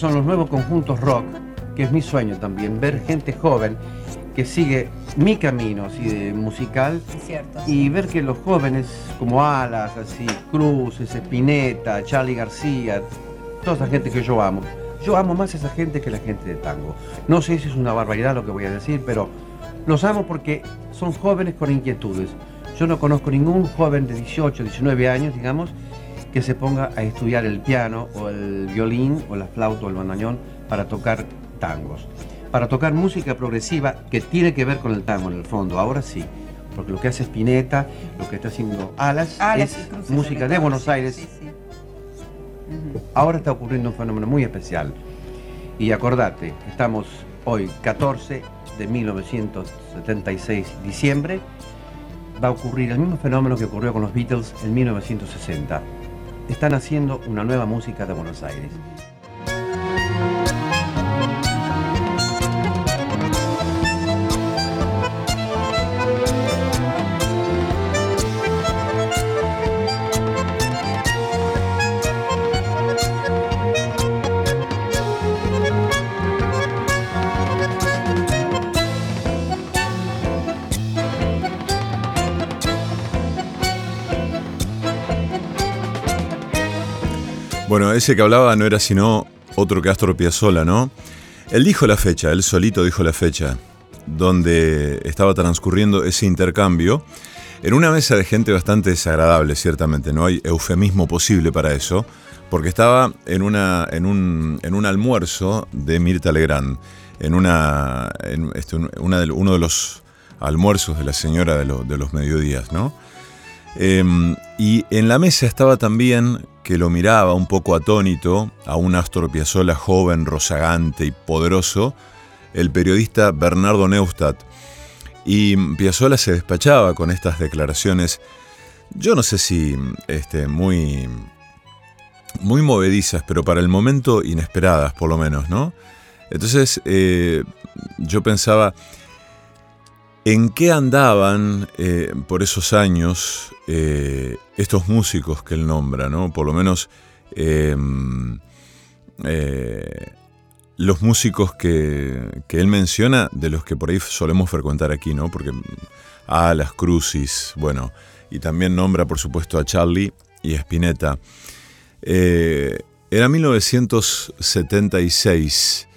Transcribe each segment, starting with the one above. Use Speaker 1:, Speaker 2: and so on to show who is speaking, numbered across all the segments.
Speaker 1: son los nuevos conjuntos rock, que es mi sueño también, ver gente joven que sigue mi camino así de musical y ver que los jóvenes como Alas, así, Cruz, Espineta, Charlie García, toda esa gente que yo amo. Yo amo más a esa gente que la gente de tango. No sé si es una barbaridad lo que voy a decir, pero los amo porque son jóvenes con inquietudes. Yo no conozco ningún joven de 18, 19 años, digamos, que se ponga a estudiar el piano o el violín o la flauta o el bandoneón para tocar tangos. Para tocar música progresiva que tiene que ver con el tango en el fondo, ahora sí. Porque lo que hace Spinetta, lo que está haciendo Alas, es música de Buenos Aires. Ahora está ocurriendo un fenómeno muy especial. Y acordate, estamos hoy 14 de 1976, diciembre, va a ocurrir el mismo fenómeno que ocurrió con los Beatles en 1960. Están haciendo una nueva música de Buenos Aires.
Speaker 2: Bueno, ese que hablaba no era sino otro Astor Piazzolla, ¿no? Él dijo la fecha, él solito dijo la fecha, donde estaba transcurriendo ese intercambio, en una mesa de gente bastante desagradable, ciertamente, no hay eufemismo posible para eso, porque estaba en, una, en, un, en un almuerzo de Mirta Legrand, en, una, en este, uno de los almuerzos de la señora de, de los mediodías, ¿no? Em, y en la mesa estaba también, que lo miraba un poco atónito, a un Astor Piazzolla joven, rozagante y poderoso, el periodista Bernardo Neustadt. Y Piazzolla se despachaba con estas declaraciones, yo no sé si este, muy, muy movedizas, pero para el momento inesperadas por lo menos, ¿no? Entonces eh, yo pensaba, ¿En qué andaban eh, por esos años eh, estos músicos que él nombra? ¿no? Por lo menos em, eh, los músicos que, él menciona, de los que por ahí solemos frecuentar aquí, ¿no? Porque a las Crucis, bueno, y también nombra por supuesto a Charlie y a Spinetta. era 1976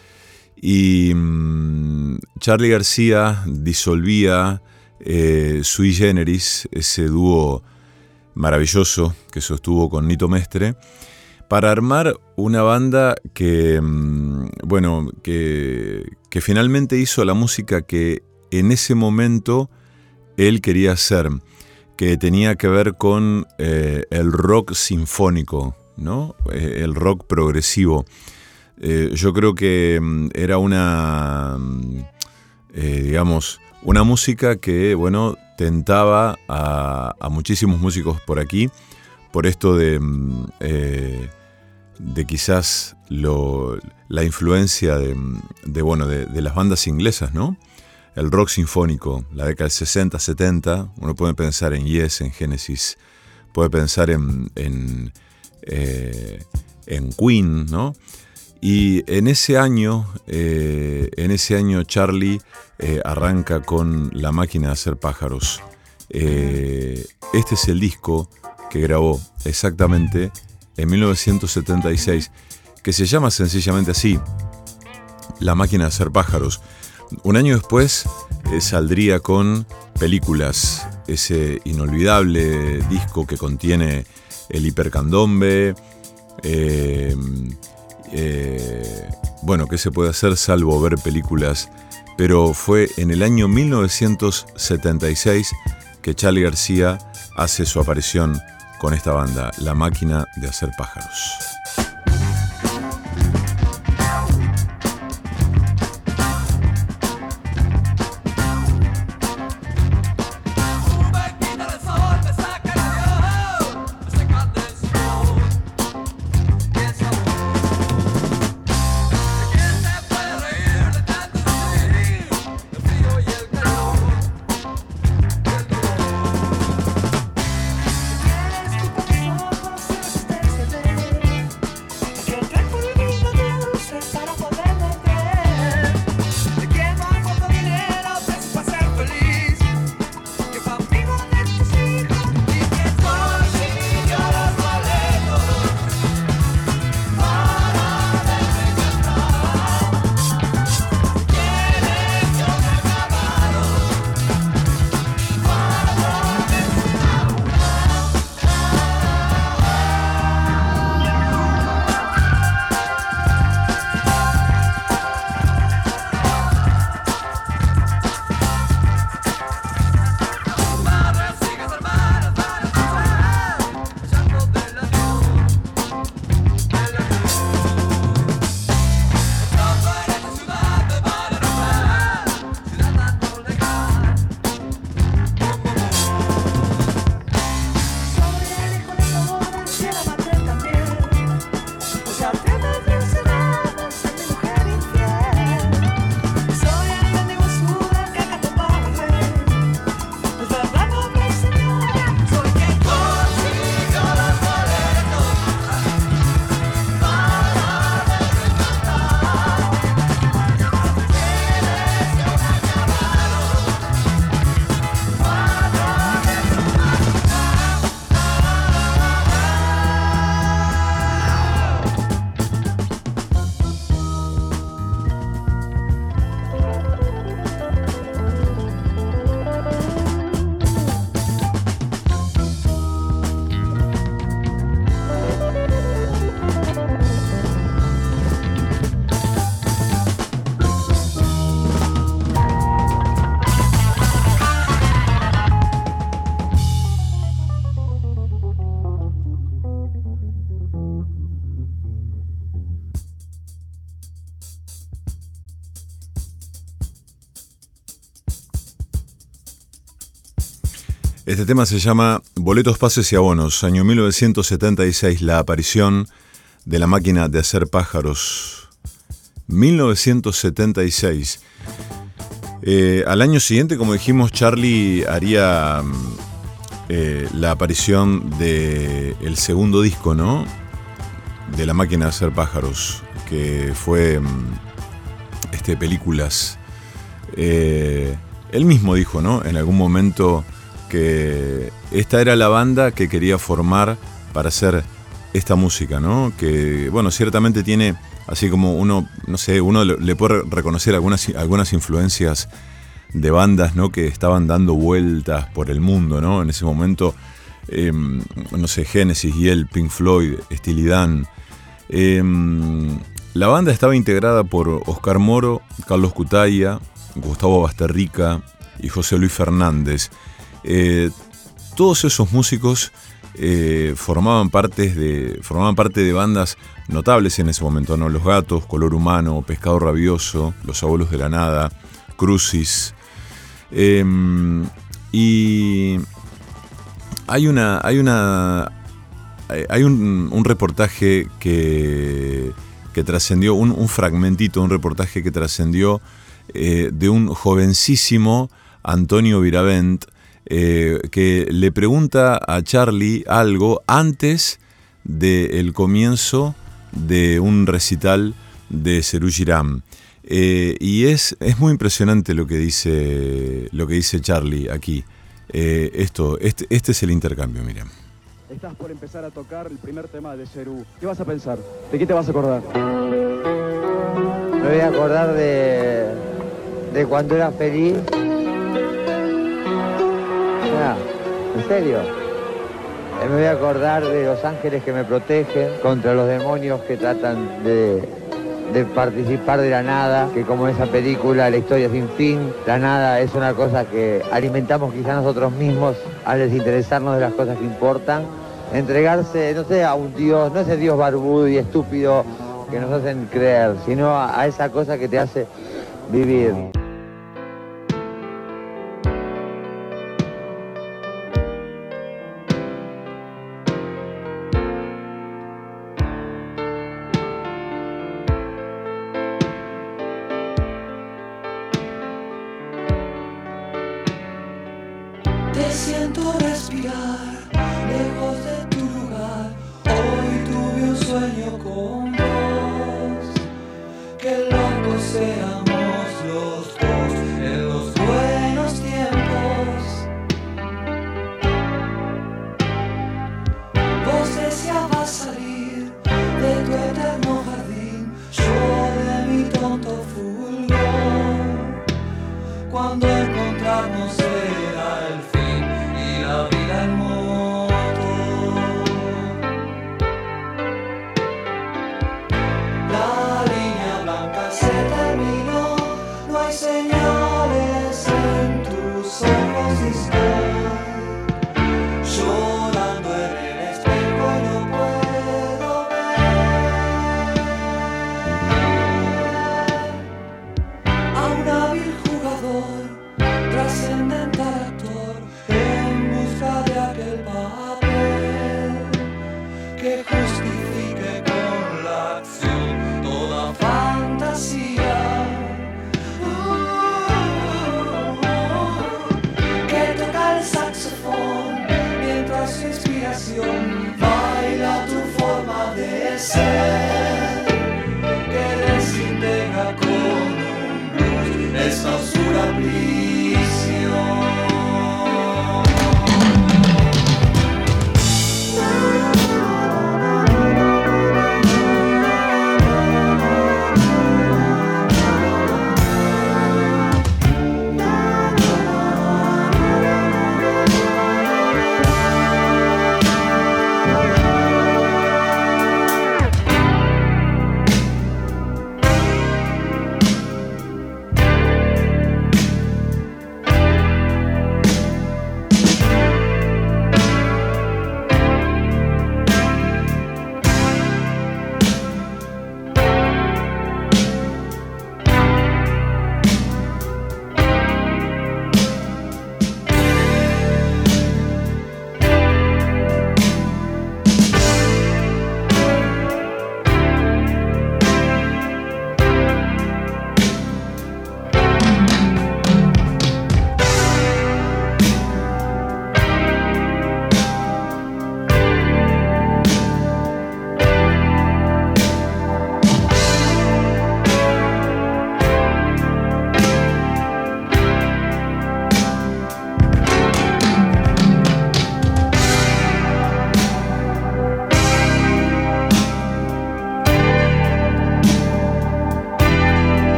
Speaker 2: y mm, Charlie García disolvía eh, Sui Generis, ese dúo maravilloso que sostuvo con Nito Mestre, para armar una banda que, mm, bueno, que, que finalmente hizo la música que en ese momento él quería hacer, que tenía que ver con eh, el rock sinfónico, ¿no? Eh, el rock progresivo. Eh, yo creo que mm, era una, mm, eh, digamos, una música que, bueno, tentaba a, muchísimos músicos por aquí, por esto de, mm, eh, de quizás la influencia de, bueno, de, las bandas inglesas, ¿no? El rock sinfónico, la década del 60, 70, uno puede pensar en Yes, en Genesis, puede pensar en, en, en Queen, ¿no? Y en ese año, eh, en ese año Charlie eh, arranca con La máquina de hacer pájaros. Eh, este es el disco que grabó exactamente en 1976, que se llama sencillamente así, La máquina de hacer pájaros. Un año después saldría con Películas, ese inolvidable disco que contiene el hipercandombe, eh, bueno, ¿qué se puede hacer salvo ver películas? Pero fue en el año 1976 que Charlie García hace su aparición con esta banda, La Máquina de Hacer Pájaros. Este tema se llama Boletos, Pases y Abonos, año 1976, la aparición de la máquina de hacer pájaros. 1976. Eh, al año siguiente, como dijimos, Charlie haría mm, eh, la aparición del el segundo disco, ¿no? De la máquina de hacer pájaros, que fue mm, este, películas. Eh, él mismo dijo, ¿no? En algún momento que esta era la banda que quería formar para hacer esta música, ¿no? Que, bueno, ciertamente tiene, así como uno, no sé, uno le puede reconocer algunas, algunas influencias de bandas, ¿no? Que estaban dando vueltas por el mundo, ¿no? En ese momento, em, no sé, Genesis y el Pink Floyd, Steely Dan. Em, la banda estaba integrada por Oscar Moro, Carlos Cutaya, Gustavo Basterrica y José Luis Fernández. Eh, todos esos músicos eh, formaban, de, formaban parte de bandas notables en ese momento, ¿no? Los Gatos, Color Humano, Pescado Rabioso, Los Abuelos de la Nada, Crucis. Em, y hay una. hay una. hay un, reportaje que, que trascendió, un, fragmentito, un reportaje que trascendió eh, de un jovencísimo Antonio Viravent, eh, que le pregunta a Charlie algo antes del comienzo de un recital de Serú Girán. Eh, y es, es muy impresionante lo que dice, lo que dice Charlie aquí. Eh, esto, este, este, es el intercambio, miren.
Speaker 3: Estás por empezar a tocar el primer tema de Cerú. ¿Qué vas a pensar? ¿De qué te vas a acordar?
Speaker 4: Me voy a acordar de, de cuando era feliz ¿En serio? Eh, me voy a acordar de los ángeles que me protegen contra los demonios que tratan de, participar de la nada, que como esa película, la historia sin fin, la nada es una cosa que alimentamos quizá nosotros mismos al desinteresarnos de las cosas que importan. Entregarse, no sé, a un Dios, no ese Dios barbudo y estúpido que nos hacen creer, sino a esa cosa que te hace vivir. siento respirar lejos de tu lugar.
Speaker 5: Hoy tuve un sueño con vos. Que loco sea.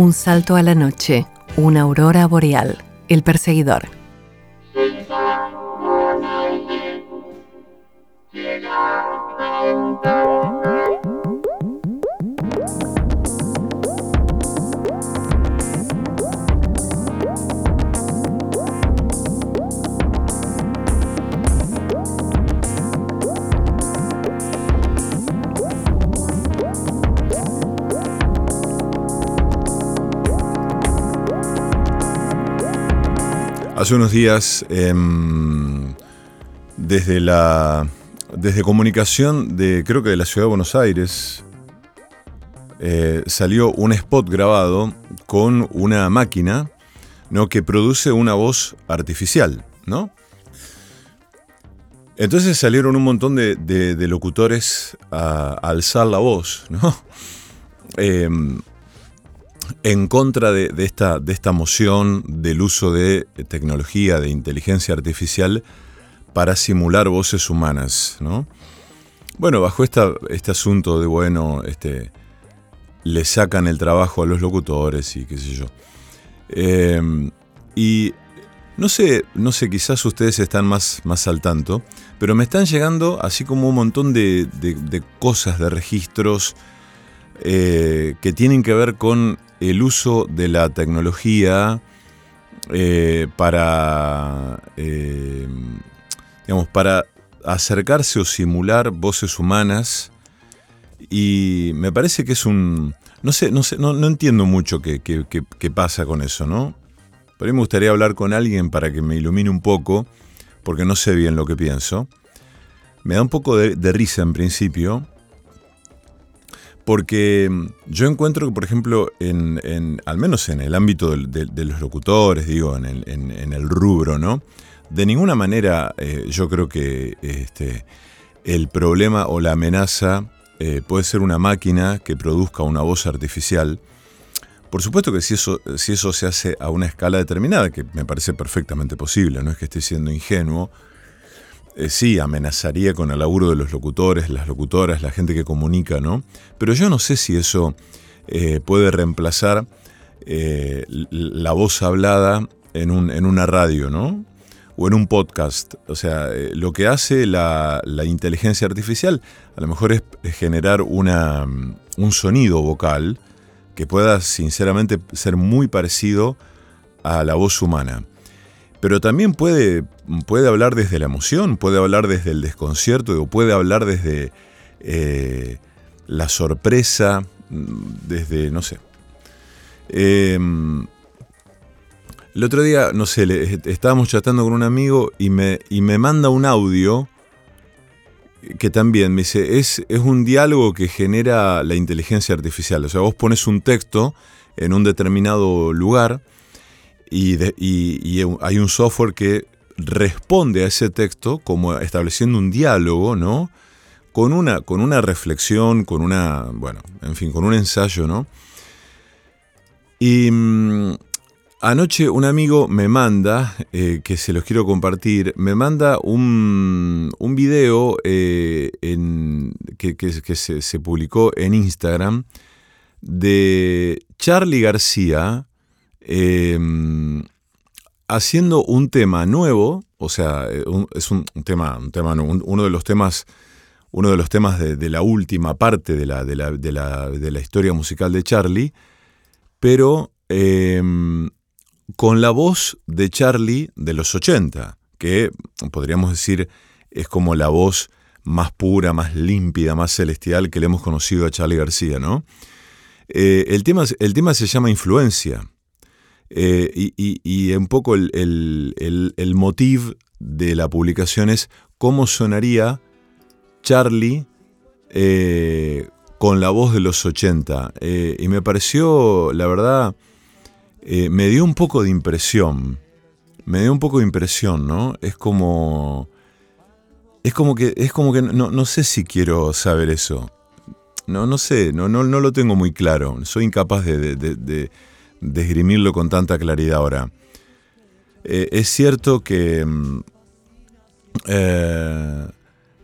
Speaker 5: Un salto a la noche, una aurora boreal, el perseguidor.
Speaker 2: Hace unos días, em, desde la desde comunicación de, creo que de la ciudad de Buenos Aires, eh, salió un spot grabado con una máquina ¿no? que produce una voz artificial, ¿no? Entonces salieron un montón de, locutores a, alzar la voz, ¿no? Em, en contra de, esta, de esta moción del uso de tecnología, de inteligencia artificial para simular voces humanas, ¿no? Bueno, bajo este asunto de, bueno, este, le sacan el trabajo a los locutores y qué sé yo. Em, y no sé, no sé, quizás ustedes están más, más al tanto, pero me están llegando así como un montón de, cosas, de registros eh, que tienen que ver con el uso de la tecnología eh, para, eh, digamos, para acercarse o simular voces humanas y me parece que es un... No sé, no, sé, no, entiendo mucho qué, pasa con eso, ¿no? Pero mí me gustaría hablar con alguien para que me ilumine un poco, porque no sé bien lo que pienso. Me da un poco de risa en principio, porque mm, yo encuentro que, por ejemplo, en, al menos en el ámbito de, los locutores, digo, en el, rubro, ¿no? De ninguna manera eh, yo creo que este, el problema o la amenaza eh, puede ser una máquina que produzca una voz artificial. Por supuesto que si eso, si eso se hace a una escala determinada, que me parece perfectamente posible, no es que esté siendo ingenuo, eh, sí, amenazaría con el laburo de los locutores, las locutoras, la gente que comunica, ¿no? Pero yo no sé si eso eh, puede reemplazar eh, la voz hablada en, una radio, ¿no? O en un podcast. O sea, lo que hace la, inteligencia artificial a lo mejor es, generar una, un sonido vocal que pueda sinceramente ser muy parecido a la voz humana. Pero también puede, puede hablar desde la emoción, puede hablar desde el desconcierto, o puede hablar desde eh, la sorpresa, desde, no sé. Em, el otro día, no sé, estábamos chatando con un amigo y me, y me manda un audio que también me dice, es, es un diálogo que genera la inteligencia artificial. O sea, vos pones un texto en un determinado lugar y, hay un software que responde a ese texto como estableciendo un diálogo, ¿no? Con una, con una reflexión, con una, bueno, en fin, con un ensayo, ¿no? Y mm, anoche un amigo me manda, eh, que se los quiero compartir, me manda un, un video eh, en, que, se, se, publicó en Instagram de Charlie García, Em, haciendo un tema nuevo, o sea, eh, es un, tema, un tema uno de los temas, uno de los temas de, la última parte de la, de la, historia musical de Charlie, pero em, con la voz de Charlie de los 80, que podríamos decir es como la voz más pura, más límpida, más celestial que le hemos conocido a Charlie García, ¿no? Eh, el, tema, el tema se llama Influencia. Eh, y, un poco el, el, motivo de la publicación es cómo sonaría Charlie eh, con la voz de los 80. Eh, y me pareció, la verdad, me dio un poco de impresión. Me dio un poco de impresión, ¿no? Es como... Es como que, es como que no, no sé si quiero saber eso. No, no sé, no, no, no lo tengo muy claro. Soy incapaz de desgrimirlo con tanta claridad ahora. Eh, es cierto que mm, eh,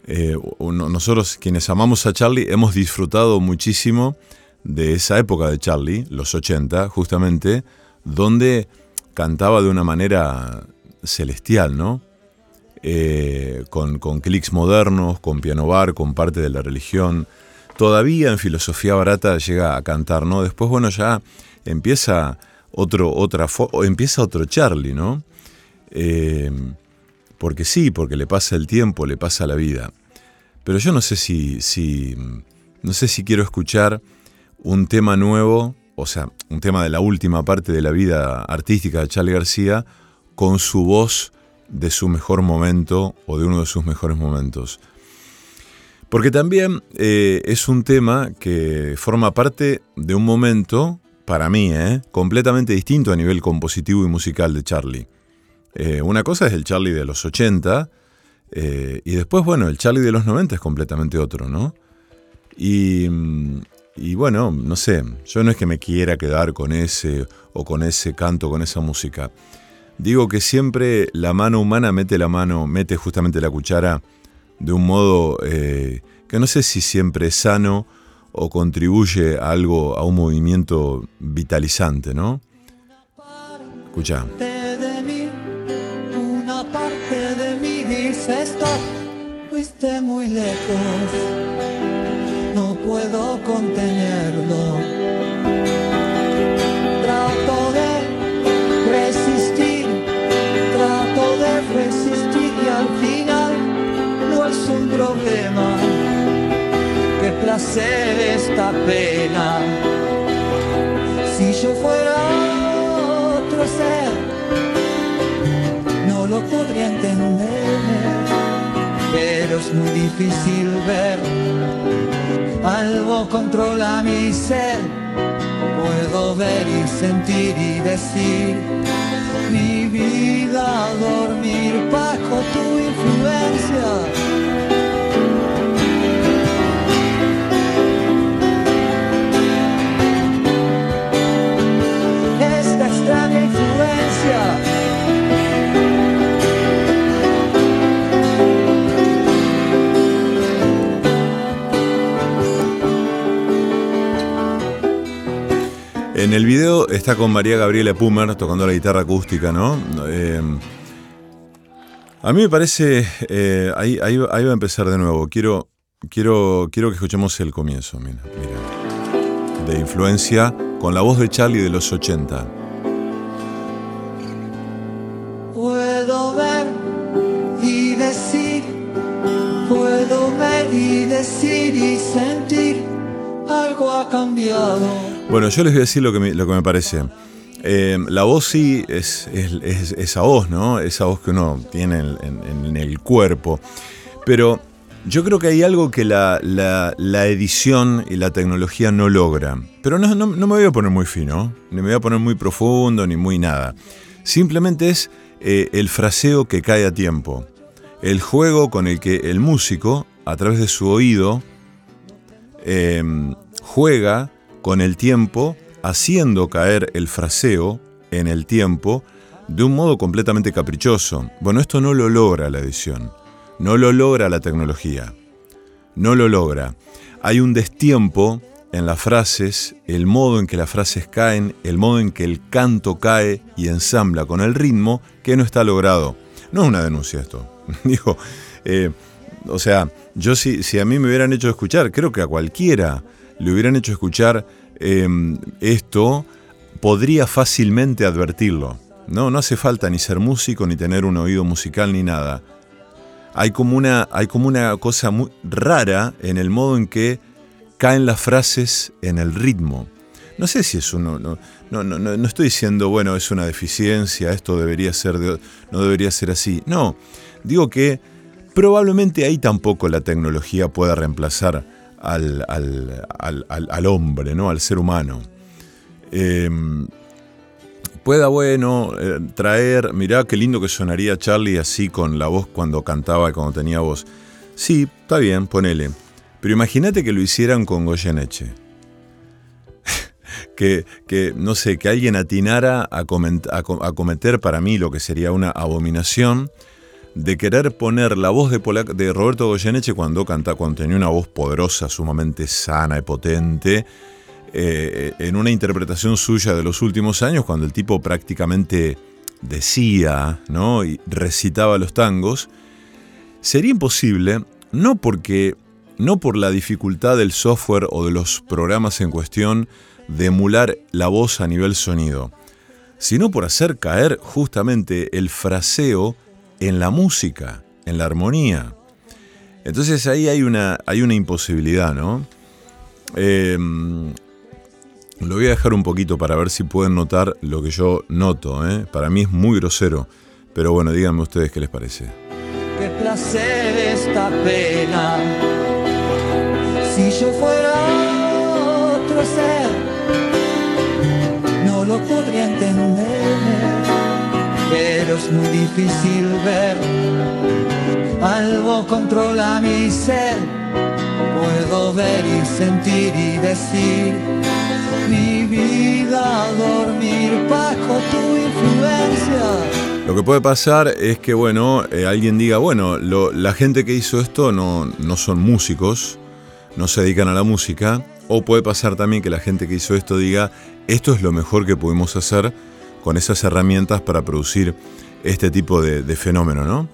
Speaker 2: eh, nosotros quienes amamos a Charlie hemos disfrutado muchísimo de esa época de Charlie, los 80, justamente, donde cantaba de una manera celestial, ¿no? Con, con clics modernos, con piano bar, con parte de la religión. Todavía en filosofía barata llega a cantar, ¿no? Después, bueno, ya empieza otro, otra, empieza otro Charlie, ¿no? Eh, porque sí, porque le pasa el tiempo, le pasa la vida. Pero yo no sé si, si, no sé si quiero escuchar un tema nuevo, o sea, un tema de la última parte de la vida artística de Charlie García, con su voz de su mejor momento o de uno de sus mejores momentos. Porque también eh, es un tema que forma parte de un momento, para mí, eh, completamente distinto a nivel compositivo y musical de Charlie. Eh, una cosa es el Charlie de los 80 eh, y después, bueno, el Charlie de los 90 es completamente otro, ¿no? Y, y, bueno, no sé, yo no es que me quiera quedar con ese o con ese canto, con esa música. Digo que siempre la mano humana mete la mano, mete justamente la cuchara de un modo eh, que no sé si siempre es sano o contribuye a algo, a un movimiento vitalizante, ¿no? Escucha.
Speaker 4: Estás, fuiste muy lejos, no puedo contenerlo. Problema. Qué placer esta pena. Si yo fuera otro ser, no lo podría entender pero es muy difícil ver. Algo controla mi ser, puedo ver y sentir y decir mi vida, dormir bajo tu influencia.
Speaker 2: En el video está con María Gabriela Pumer tocando la guitarra acústica, ¿no? Eh, a mí me parece, eh, ahí, va a empezar de nuevo. Quiero, quiero, quiero que escuchemos el comienzo, mira. De influencia con la voz de Charlie de los 80.
Speaker 4: Puedo ver y decir, puedo ver y decir y sentir, algo ha cambiado.
Speaker 2: Bueno, yo les voy a decir lo que me, parece. Eh, la voz sí es, esa voz, ¿no? Esa voz que uno tiene en, el cuerpo. Pero yo creo que hay algo que la, edición y la tecnología no logra. Pero no, no, me voy a poner muy fino, ni me voy a poner muy profundo, ni muy nada. Simplemente es eh, el fraseo que cae a tiempo. El juego con el que el músico, a través de su oído, eh, juega con el tiempo, haciendo caer el fraseo en el tiempo de un modo completamente caprichoso. Bueno, esto no lo logra la edición, no lo logra la tecnología, no lo logra. Hay un destiempo en las frases, el modo en que las frases caen, el modo en que el canto cae y ensambla con el ritmo que no está logrado. No es una denuncia esto. Digo, eh, o sea, yo si, si a mí me hubieran hecho escuchar, creo que a cualquiera le hubieran hecho escuchar em, esto, podría fácilmente advertirlo. No, no hace falta ni ser músico, ni tener un oído musical, ni nada. Hay como una, hay como una cosa muy rara en el modo en que caen las frases en el ritmo. No sé si es uno. No, no, no, no estoy diciendo, bueno, es una deficiencia, esto debería ser no debería ser así. No, digo que probablemente ahí tampoco la tecnología pueda reemplazar al, hombre, ¿no? al ser humano. Em, pueda, bueno, eh, traer, mirá qué lindo que sonaría Charlie así con la voz cuando cantaba y cuando tenía voz. Sí, está bien, ponele. Pero imagínate que lo hicieran con Goyeneche. que, que, no sé, que alguien atinara a, a, cometer para mí lo que sería una abominación de querer poner la voz de, Roberto Goyeneche cuando, canta, cuando tenía una voz poderosa, sumamente sana y potente, eh, en una interpretación suya de los últimos años, cuando el tipo prácticamente decía ¿no? y recitaba los tangos, sería imposible, no porque no por la dificultad del software o de los programas en cuestión de emular la voz a nivel sonido, sino por hacer caer justamente el fraseo en la música, en la armonía. Entonces ahí hay una, hay una imposibilidad, ¿no? Em, lo voy a dejar un poquito para ver si pueden notar lo que yo noto. ¿eh? Para mí es muy grosero, pero bueno, díganme ustedes qué les parece.
Speaker 6: Qué placer esta pena. Si yo fuera otro ser, no lo podría entender, pero es muy difícil ver. Algo controla mi ser, puedo ver y sentir y decir mi vida dormir bajo tu influencia.
Speaker 2: Lo que puede pasar es que, bueno, eh, alguien diga, bueno, la gente que hizo esto no, no son músicos, no se dedican a la música, o puede pasar también que la gente que hizo esto diga, esto es lo mejor que pudimos hacer con esas herramientas para producir este tipo de, fenómeno, ¿no?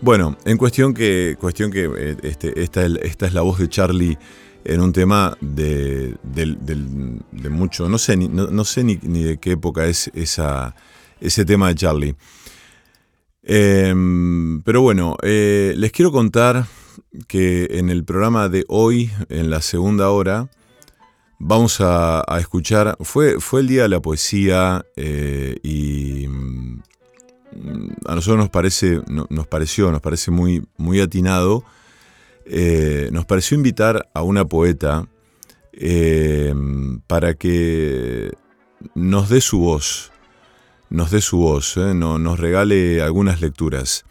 Speaker 2: Bueno, en cuestión que, cuestión que eh, este, esta, es la voz de Charlie en un tema de, mucho, no sé, ni, no, sé ni, de qué época es ese tema de Charlie. Em, pero bueno, eh, les quiero contar que en el programa de hoy, en la segunda hora, vamos a, escuchar, fue, fue el Día de la Poesía eh, y mm, a nosotros nos parece, nos pareció, nos parece muy, muy atinado eh, nos pareció invitar a una poeta eh, para que nos dé su voz, nos dé su voz, eh, nos regale algunas lecturas.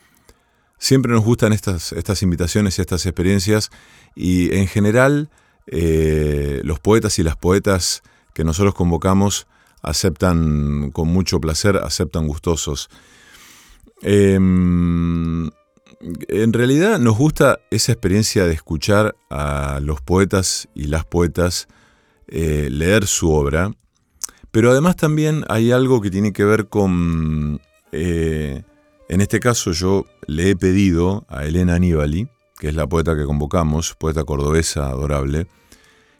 Speaker 2: Siempre nos gustan estas, estas invitaciones y estas experiencias y en general los poetas y las poetas que nosotros convocamos aceptan con mucho placer, aceptan gustosos. Em, en realidad nos gusta esa experiencia de escuchar a los poetas y las poetas eh, leer su obra, pero además también hay algo que tiene que ver con, eh, en este caso yo le he pedido a Elena Aníbali, que es la poeta que convocamos, poeta cordobesa adorable,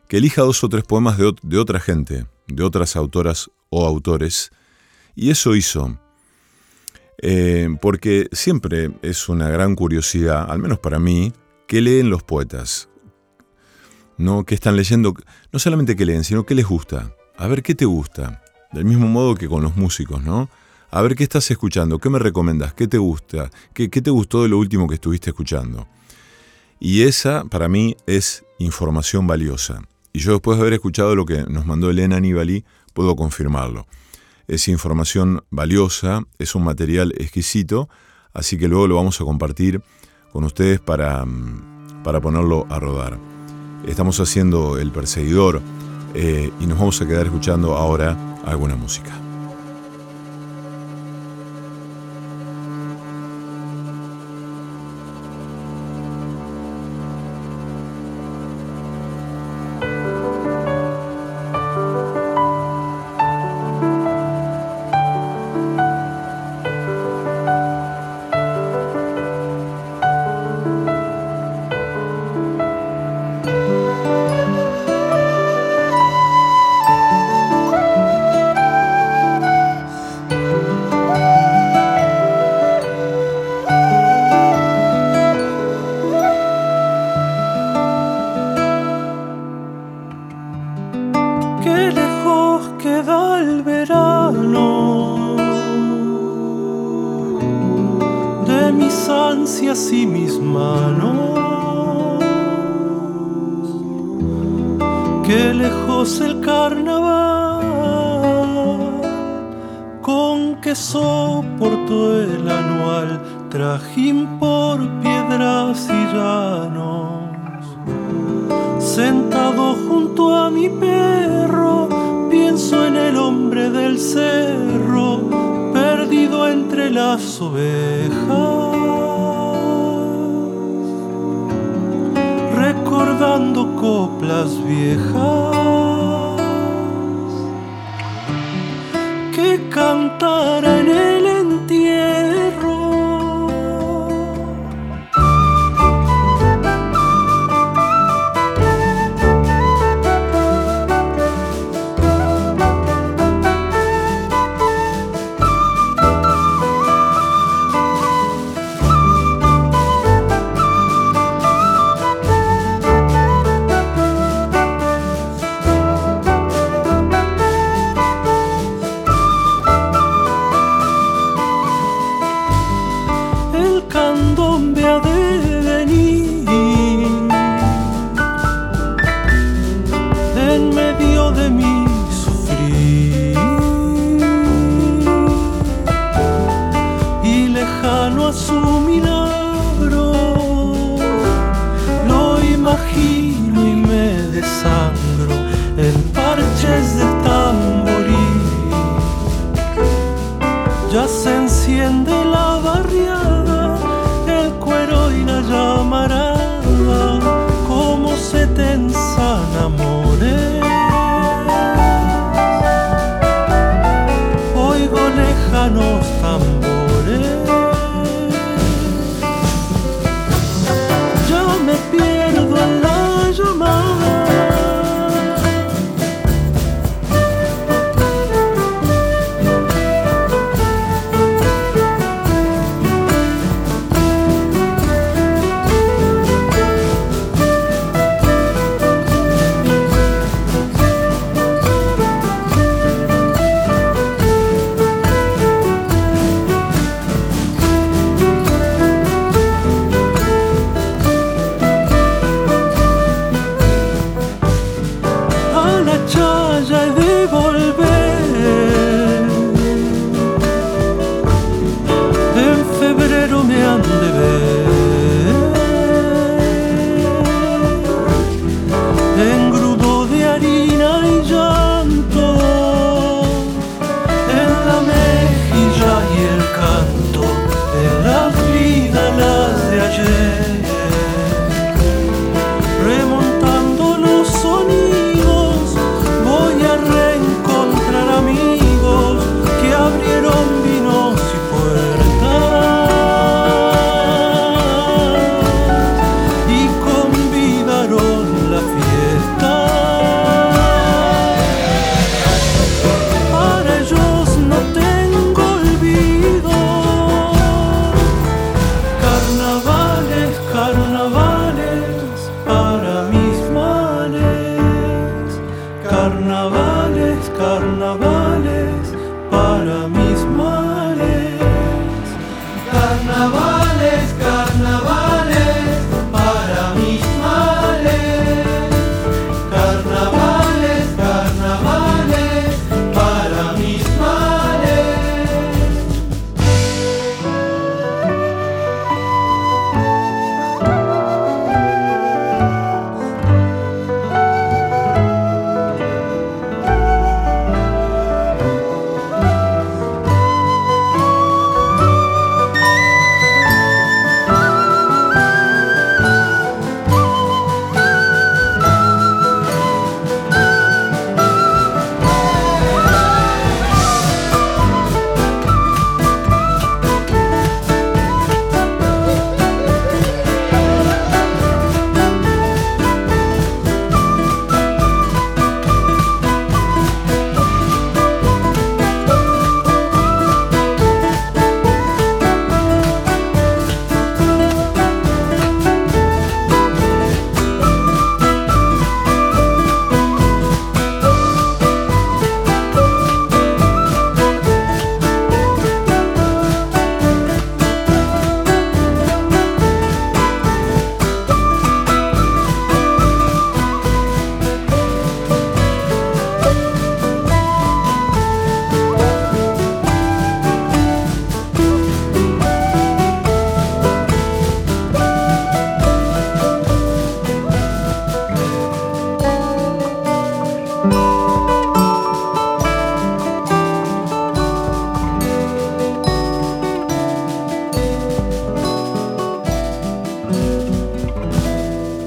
Speaker 2: que elija dos o tres poemas de, de otra gente, de otras autoras o autores, y eso hizo. Eh, porque siempre es una gran curiosidad, al menos para mí, qué leen los poetas. ¿No? ¿Qué están leyendo? No solamente qué leen, sino qué les gusta. A ver qué te gusta. Del mismo modo que con los músicos, ¿no? A ver qué estás escuchando, qué me recomendas, qué te gusta, qué, qué te gustó de lo último que estuviste escuchando. Y esa, para mí, es información valiosa. Y yo después de haber escuchado lo que nos mandó Elena Aníbali, puedo confirmarlo es información valiosa, es un material exquisito, así que luego lo vamos a compartir con ustedes para, mm, para ponerlo a rodar. Estamos haciendo El Perseguidor eh, y nos vamos a quedar escuchando ahora alguna música.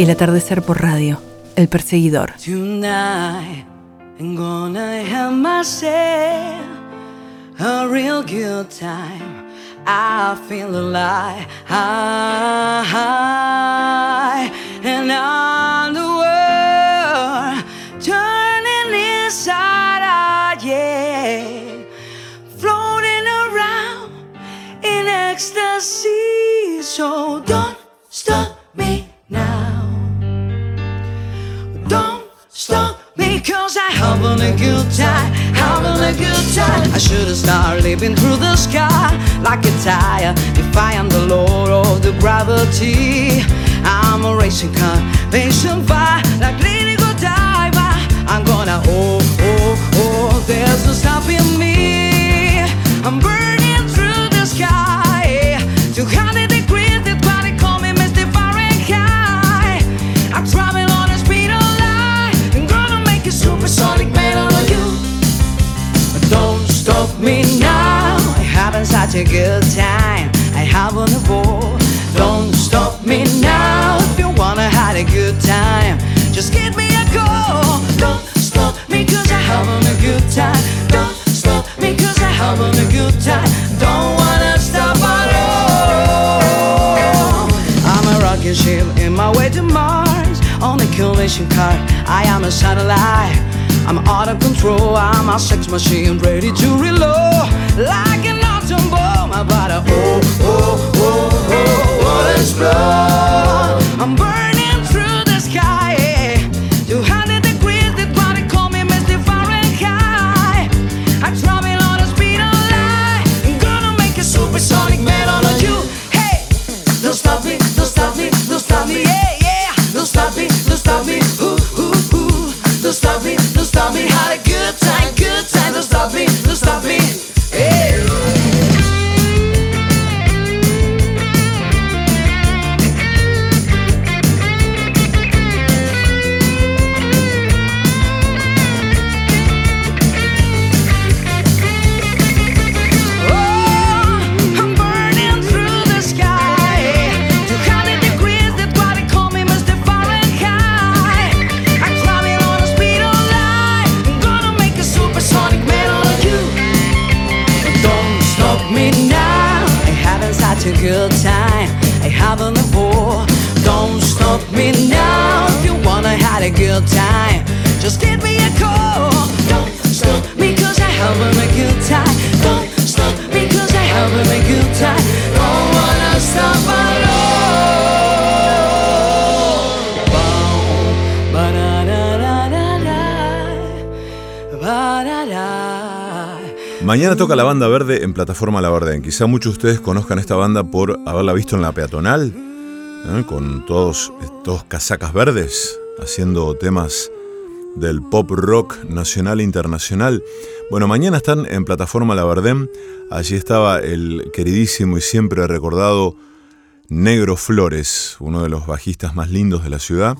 Speaker 7: El
Speaker 5: atardecer por radio. El perseguidor.
Speaker 6: Tonight I'm gonna have myself a real good time. I feel alive, high, and on the world turning inside out, yeah, floating around in ecstasy. So don't stop cause I having a good time, having a good time. I should have started living through the sky like a tire. If I am the lord of the gravity, I'm a racing car, patient fire like Lady Godiva. I'm gonna, oh, oh, oh, there's no stopping me. I'm burning through the sky. 200 degrees, Stop me now. I having such a good time. I haven't a ball. Don't stop me now. If you wanna have a good time, just give me a call. Don't stop me cause I having a good time. Don't stop me cause I having a good time. Don't wanna stop at all. I'm a rocket ship in my way to Mars on a collision car. I am a satellite. I'm out of control. I'm a sex machine ready to reload like an atom bomb. About to oh oh oh oh oh explode. I'm burning through the sky. 200 degrees, call me Mr. I on speed of light. Gonna make a supersonic you. Hey, don't stop me, don't stop me, don't stop me, yeah, yeah. Don't stop me, don't stop me, ooh. Don't stop me, don't stop me, had a good time, good time. Don't stop me, don't stop me, hey. Have a good time, just give me a call. Don't stop me cause I having a good time. Don't stop me cause I having a good time. Don't wanna stop at all.
Speaker 2: Mañana toca la banda verde en plataforma La Verdén. Quizá muchos de ustedes conozcan esta banda por haberla visto en la peatonal, ¿eh? con todos estos casacas verdes, haciendo temas del pop rock nacional e internacional. Bueno, mañana están en plataforma La. Allí estaba el queridísimo y siempre recordado Negro Flores, uno de los bajistas más lindos de la ciudad,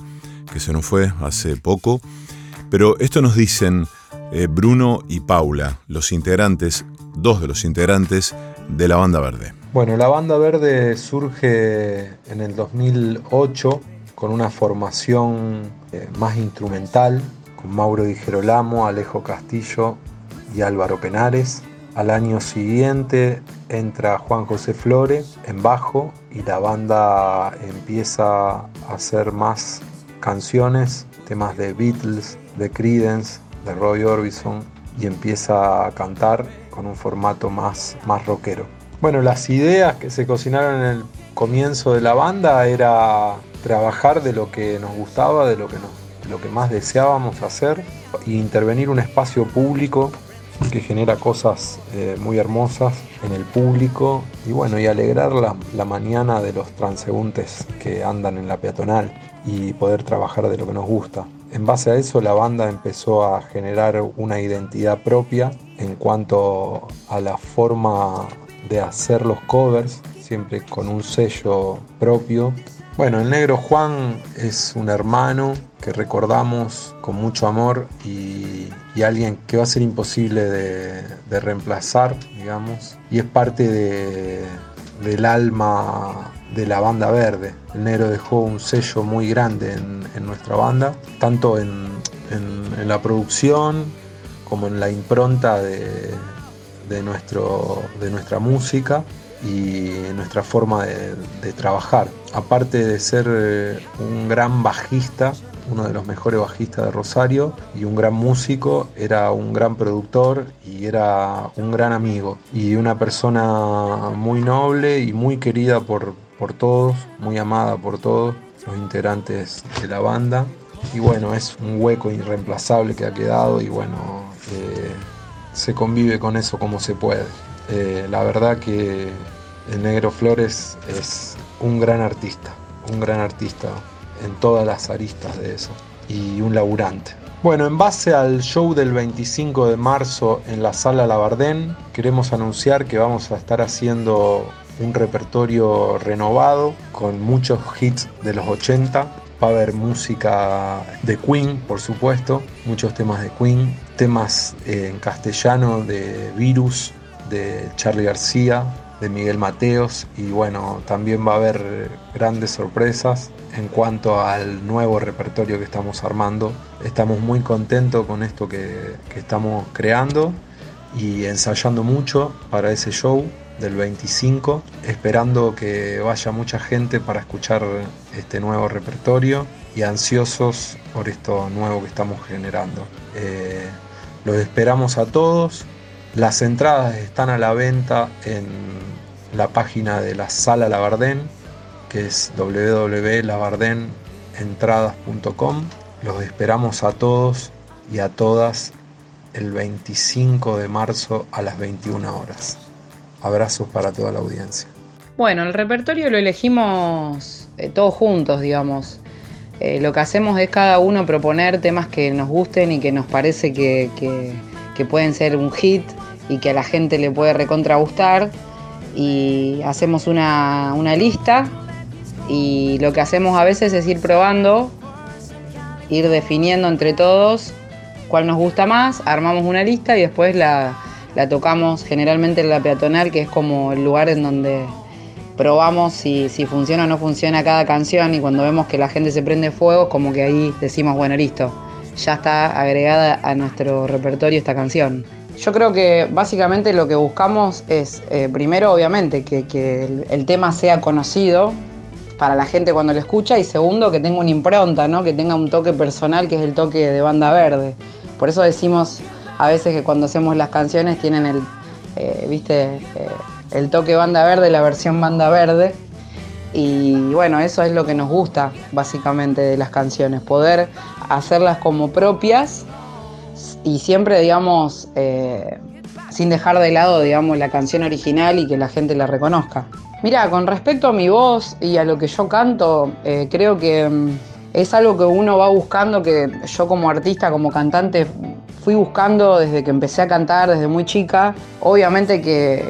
Speaker 2: que se nos fue hace poco. Pero esto nos dicen eh, Bruno y Paula, los integrantes, dos de los integrantes de la banda verde.
Speaker 8: Bueno, la banda verde surge en el 2008 con una formación eh, más instrumental, con Mauro Di Gerolamo, Alejo Castillo y Álvaro Penares. Al año siguiente entra Juan José Flore en bajo y la banda empieza a hacer más canciones, temas de Beatles, de Creedence, de Roy Orbison y empieza a cantar con un formato más, más rockero. Bueno, las ideas que se cocinaron en el comienzo de la banda era trabajar de lo que nos gustaba, de lo que, nos, lo que más deseábamos hacer e intervenir un espacio público que genera cosas eh, muy hermosas en el público y bueno, y alegrar la, la mañana de los transeúntes que andan en la peatonal y poder trabajar de lo que nos gusta. En base a eso la banda empezó a generar una identidad propia en cuanto a la forma de hacer los covers, siempre con un sello propio. Bueno, el negro Juan es un hermano que recordamos con mucho amor y, alguien que va a ser imposible de, reemplazar, digamos, y es parte de, del alma de la banda verde. El negro dejó un sello muy grande en, nuestra banda, tanto en, la producción como en la impronta de nuestra música y nuestra forma de, trabajar. Aparte de ser eh, un gran bajista, uno de los mejores bajistas de Rosario y un gran músico, era un gran productor y era un gran amigo y una persona muy noble y muy querida por, por todos, muy amada por todos los integrantes de la banda. Y bueno, es un hueco irreemplazable que ha quedado y bueno, eh, se convive con eso como se puede. Eh, la verdad que el Negro Flores es un gran artista, un gran artista en todas las aristas de eso y un laburante. Bueno, en base al show del 25 de marzo en la sala Labardén, queremos anunciar que vamos a estar haciendo un repertorio renovado con muchos hits de los 80. Va a haber música de Queen, por supuesto, muchos temas de Queen, temas en castellano de Virus, de Charlie García, de Miguel Mateos y bueno, también va a haber grandes sorpresas en cuanto al nuevo repertorio que estamos armando. Estamos muy contentos con esto que, que estamos creando y ensayando mucho para ese show del 25, esperando que vaya mucha gente para escuchar este nuevo repertorio y ansiosos por esto nuevo que estamos generando. Eh, los esperamos a todos. Las entradas están a la venta en la página de la Sala Labardén, que es www.labardenentradas.com. Los esperamos a todos y a todas el 25 de marzo a las 21 horas. Abrazos para toda la audiencia.
Speaker 9: Bueno, el repertorio lo elegimos eh, todos juntos, digamos. Eh, lo que hacemos es cada uno proponer temas que nos gusten y que nos parece que, que pueden ser un hit y que a la gente le puede recontra gustar y hacemos una, lista y lo que hacemos a veces es ir probando, ir definiendo entre todos cuál nos gusta más, armamos una lista y después la, tocamos generalmente en la peatonal, que es como el lugar en donde probamos si, si, funciona o no funciona cada canción y cuando vemos que la gente se prende fuego, como que ahí decimos, bueno, listo, ya está agregada a nuestro repertorio esta canción. Yo creo que básicamente lo que buscamos es, eh, primero, obviamente, que, el, tema sea conocido para la gente cuando lo escucha y segundo, que tenga una impronta, ¿no? que tenga un toque personal, que es el toque de banda verde. Por eso decimos a veces que cuando hacemos las canciones tienen el, eh, ¿viste? Eh, el toque banda verde, la versión banda verde. Y bueno, eso es lo que nos gusta básicamente de las canciones, poder hacerlas como propias y siempre, digamos, eh, sin dejar de lado, digamos, la canción original y que la gente la reconozca. Mira, con respecto a mi voz y a lo que yo canto, eh, creo que mm, es algo que uno va buscando, que yo como artista, como cantante, fui buscando desde que empecé a cantar, desde muy chica. Obviamente que,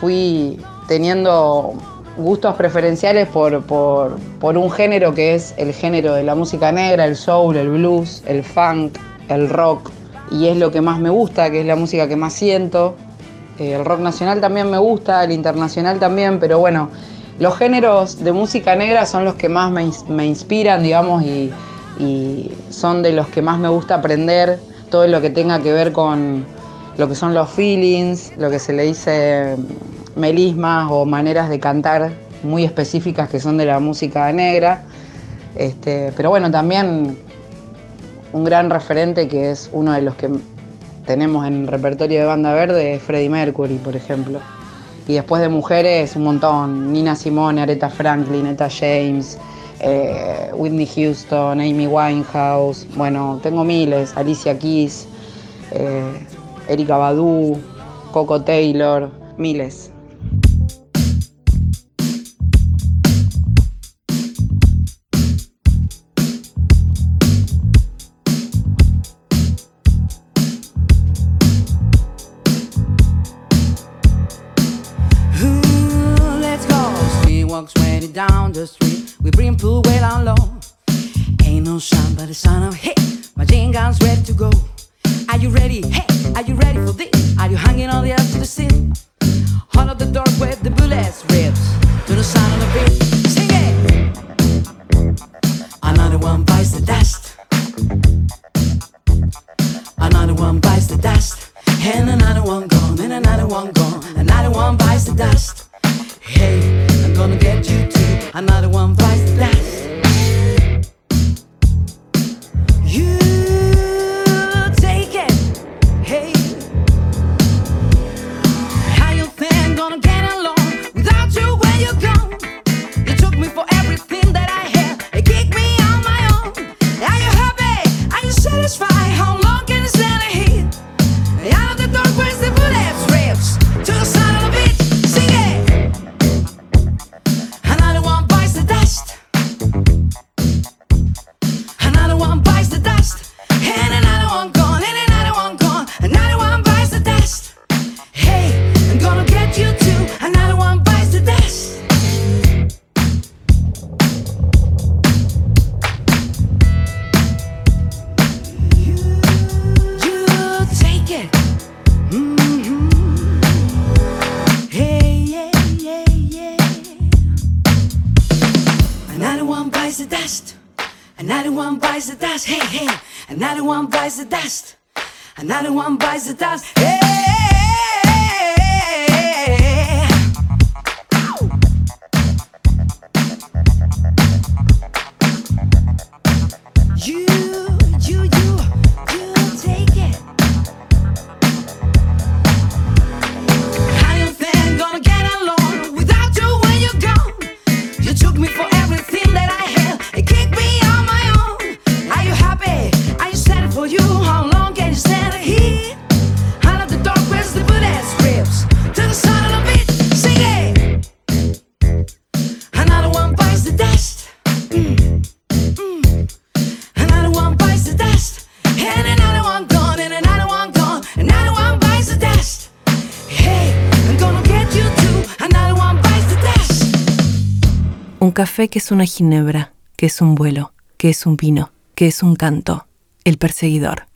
Speaker 9: fui teniendo gustos preferenciales por, por un género que es el género de la música negra, el soul, el blues, el funk, el rock y es lo que más me gusta, que es la música que más siento. Eh, el rock nacional también me gusta, el internacional también, pero bueno, los géneros de música negra son los que más me, inspiran, digamos, y, son de los que más me gusta aprender, todo lo que tenga que ver con lo que son los feelings, lo que se le dice melismas o maneras de cantar muy específicas que son de la música negra. Este, pero bueno, también un gran referente que es uno de los que tenemos en el repertorio de banda verde es Freddie Mercury, por ejemplo. Y después de mujeres, un montón. Nina Simone, Aretha Franklin, Etta James, eh, Whitney Houston, Amy Winehouse. Bueno, tengo miles. Alicia Keys, eh, Erika Badu, Coco Taylor, miles.
Speaker 6: Street. We bring pool well on low. Ain't no sun but the sun of hey. Machine guns ready to go. Are you ready? Hey, are you ready for this? Are you hanging on the edge of the seat? Hold up the door with the bullets rips to the sound
Speaker 5: café que es una ginebra, que es un vuelo, que es un vino, que es un canto, el perseguidor.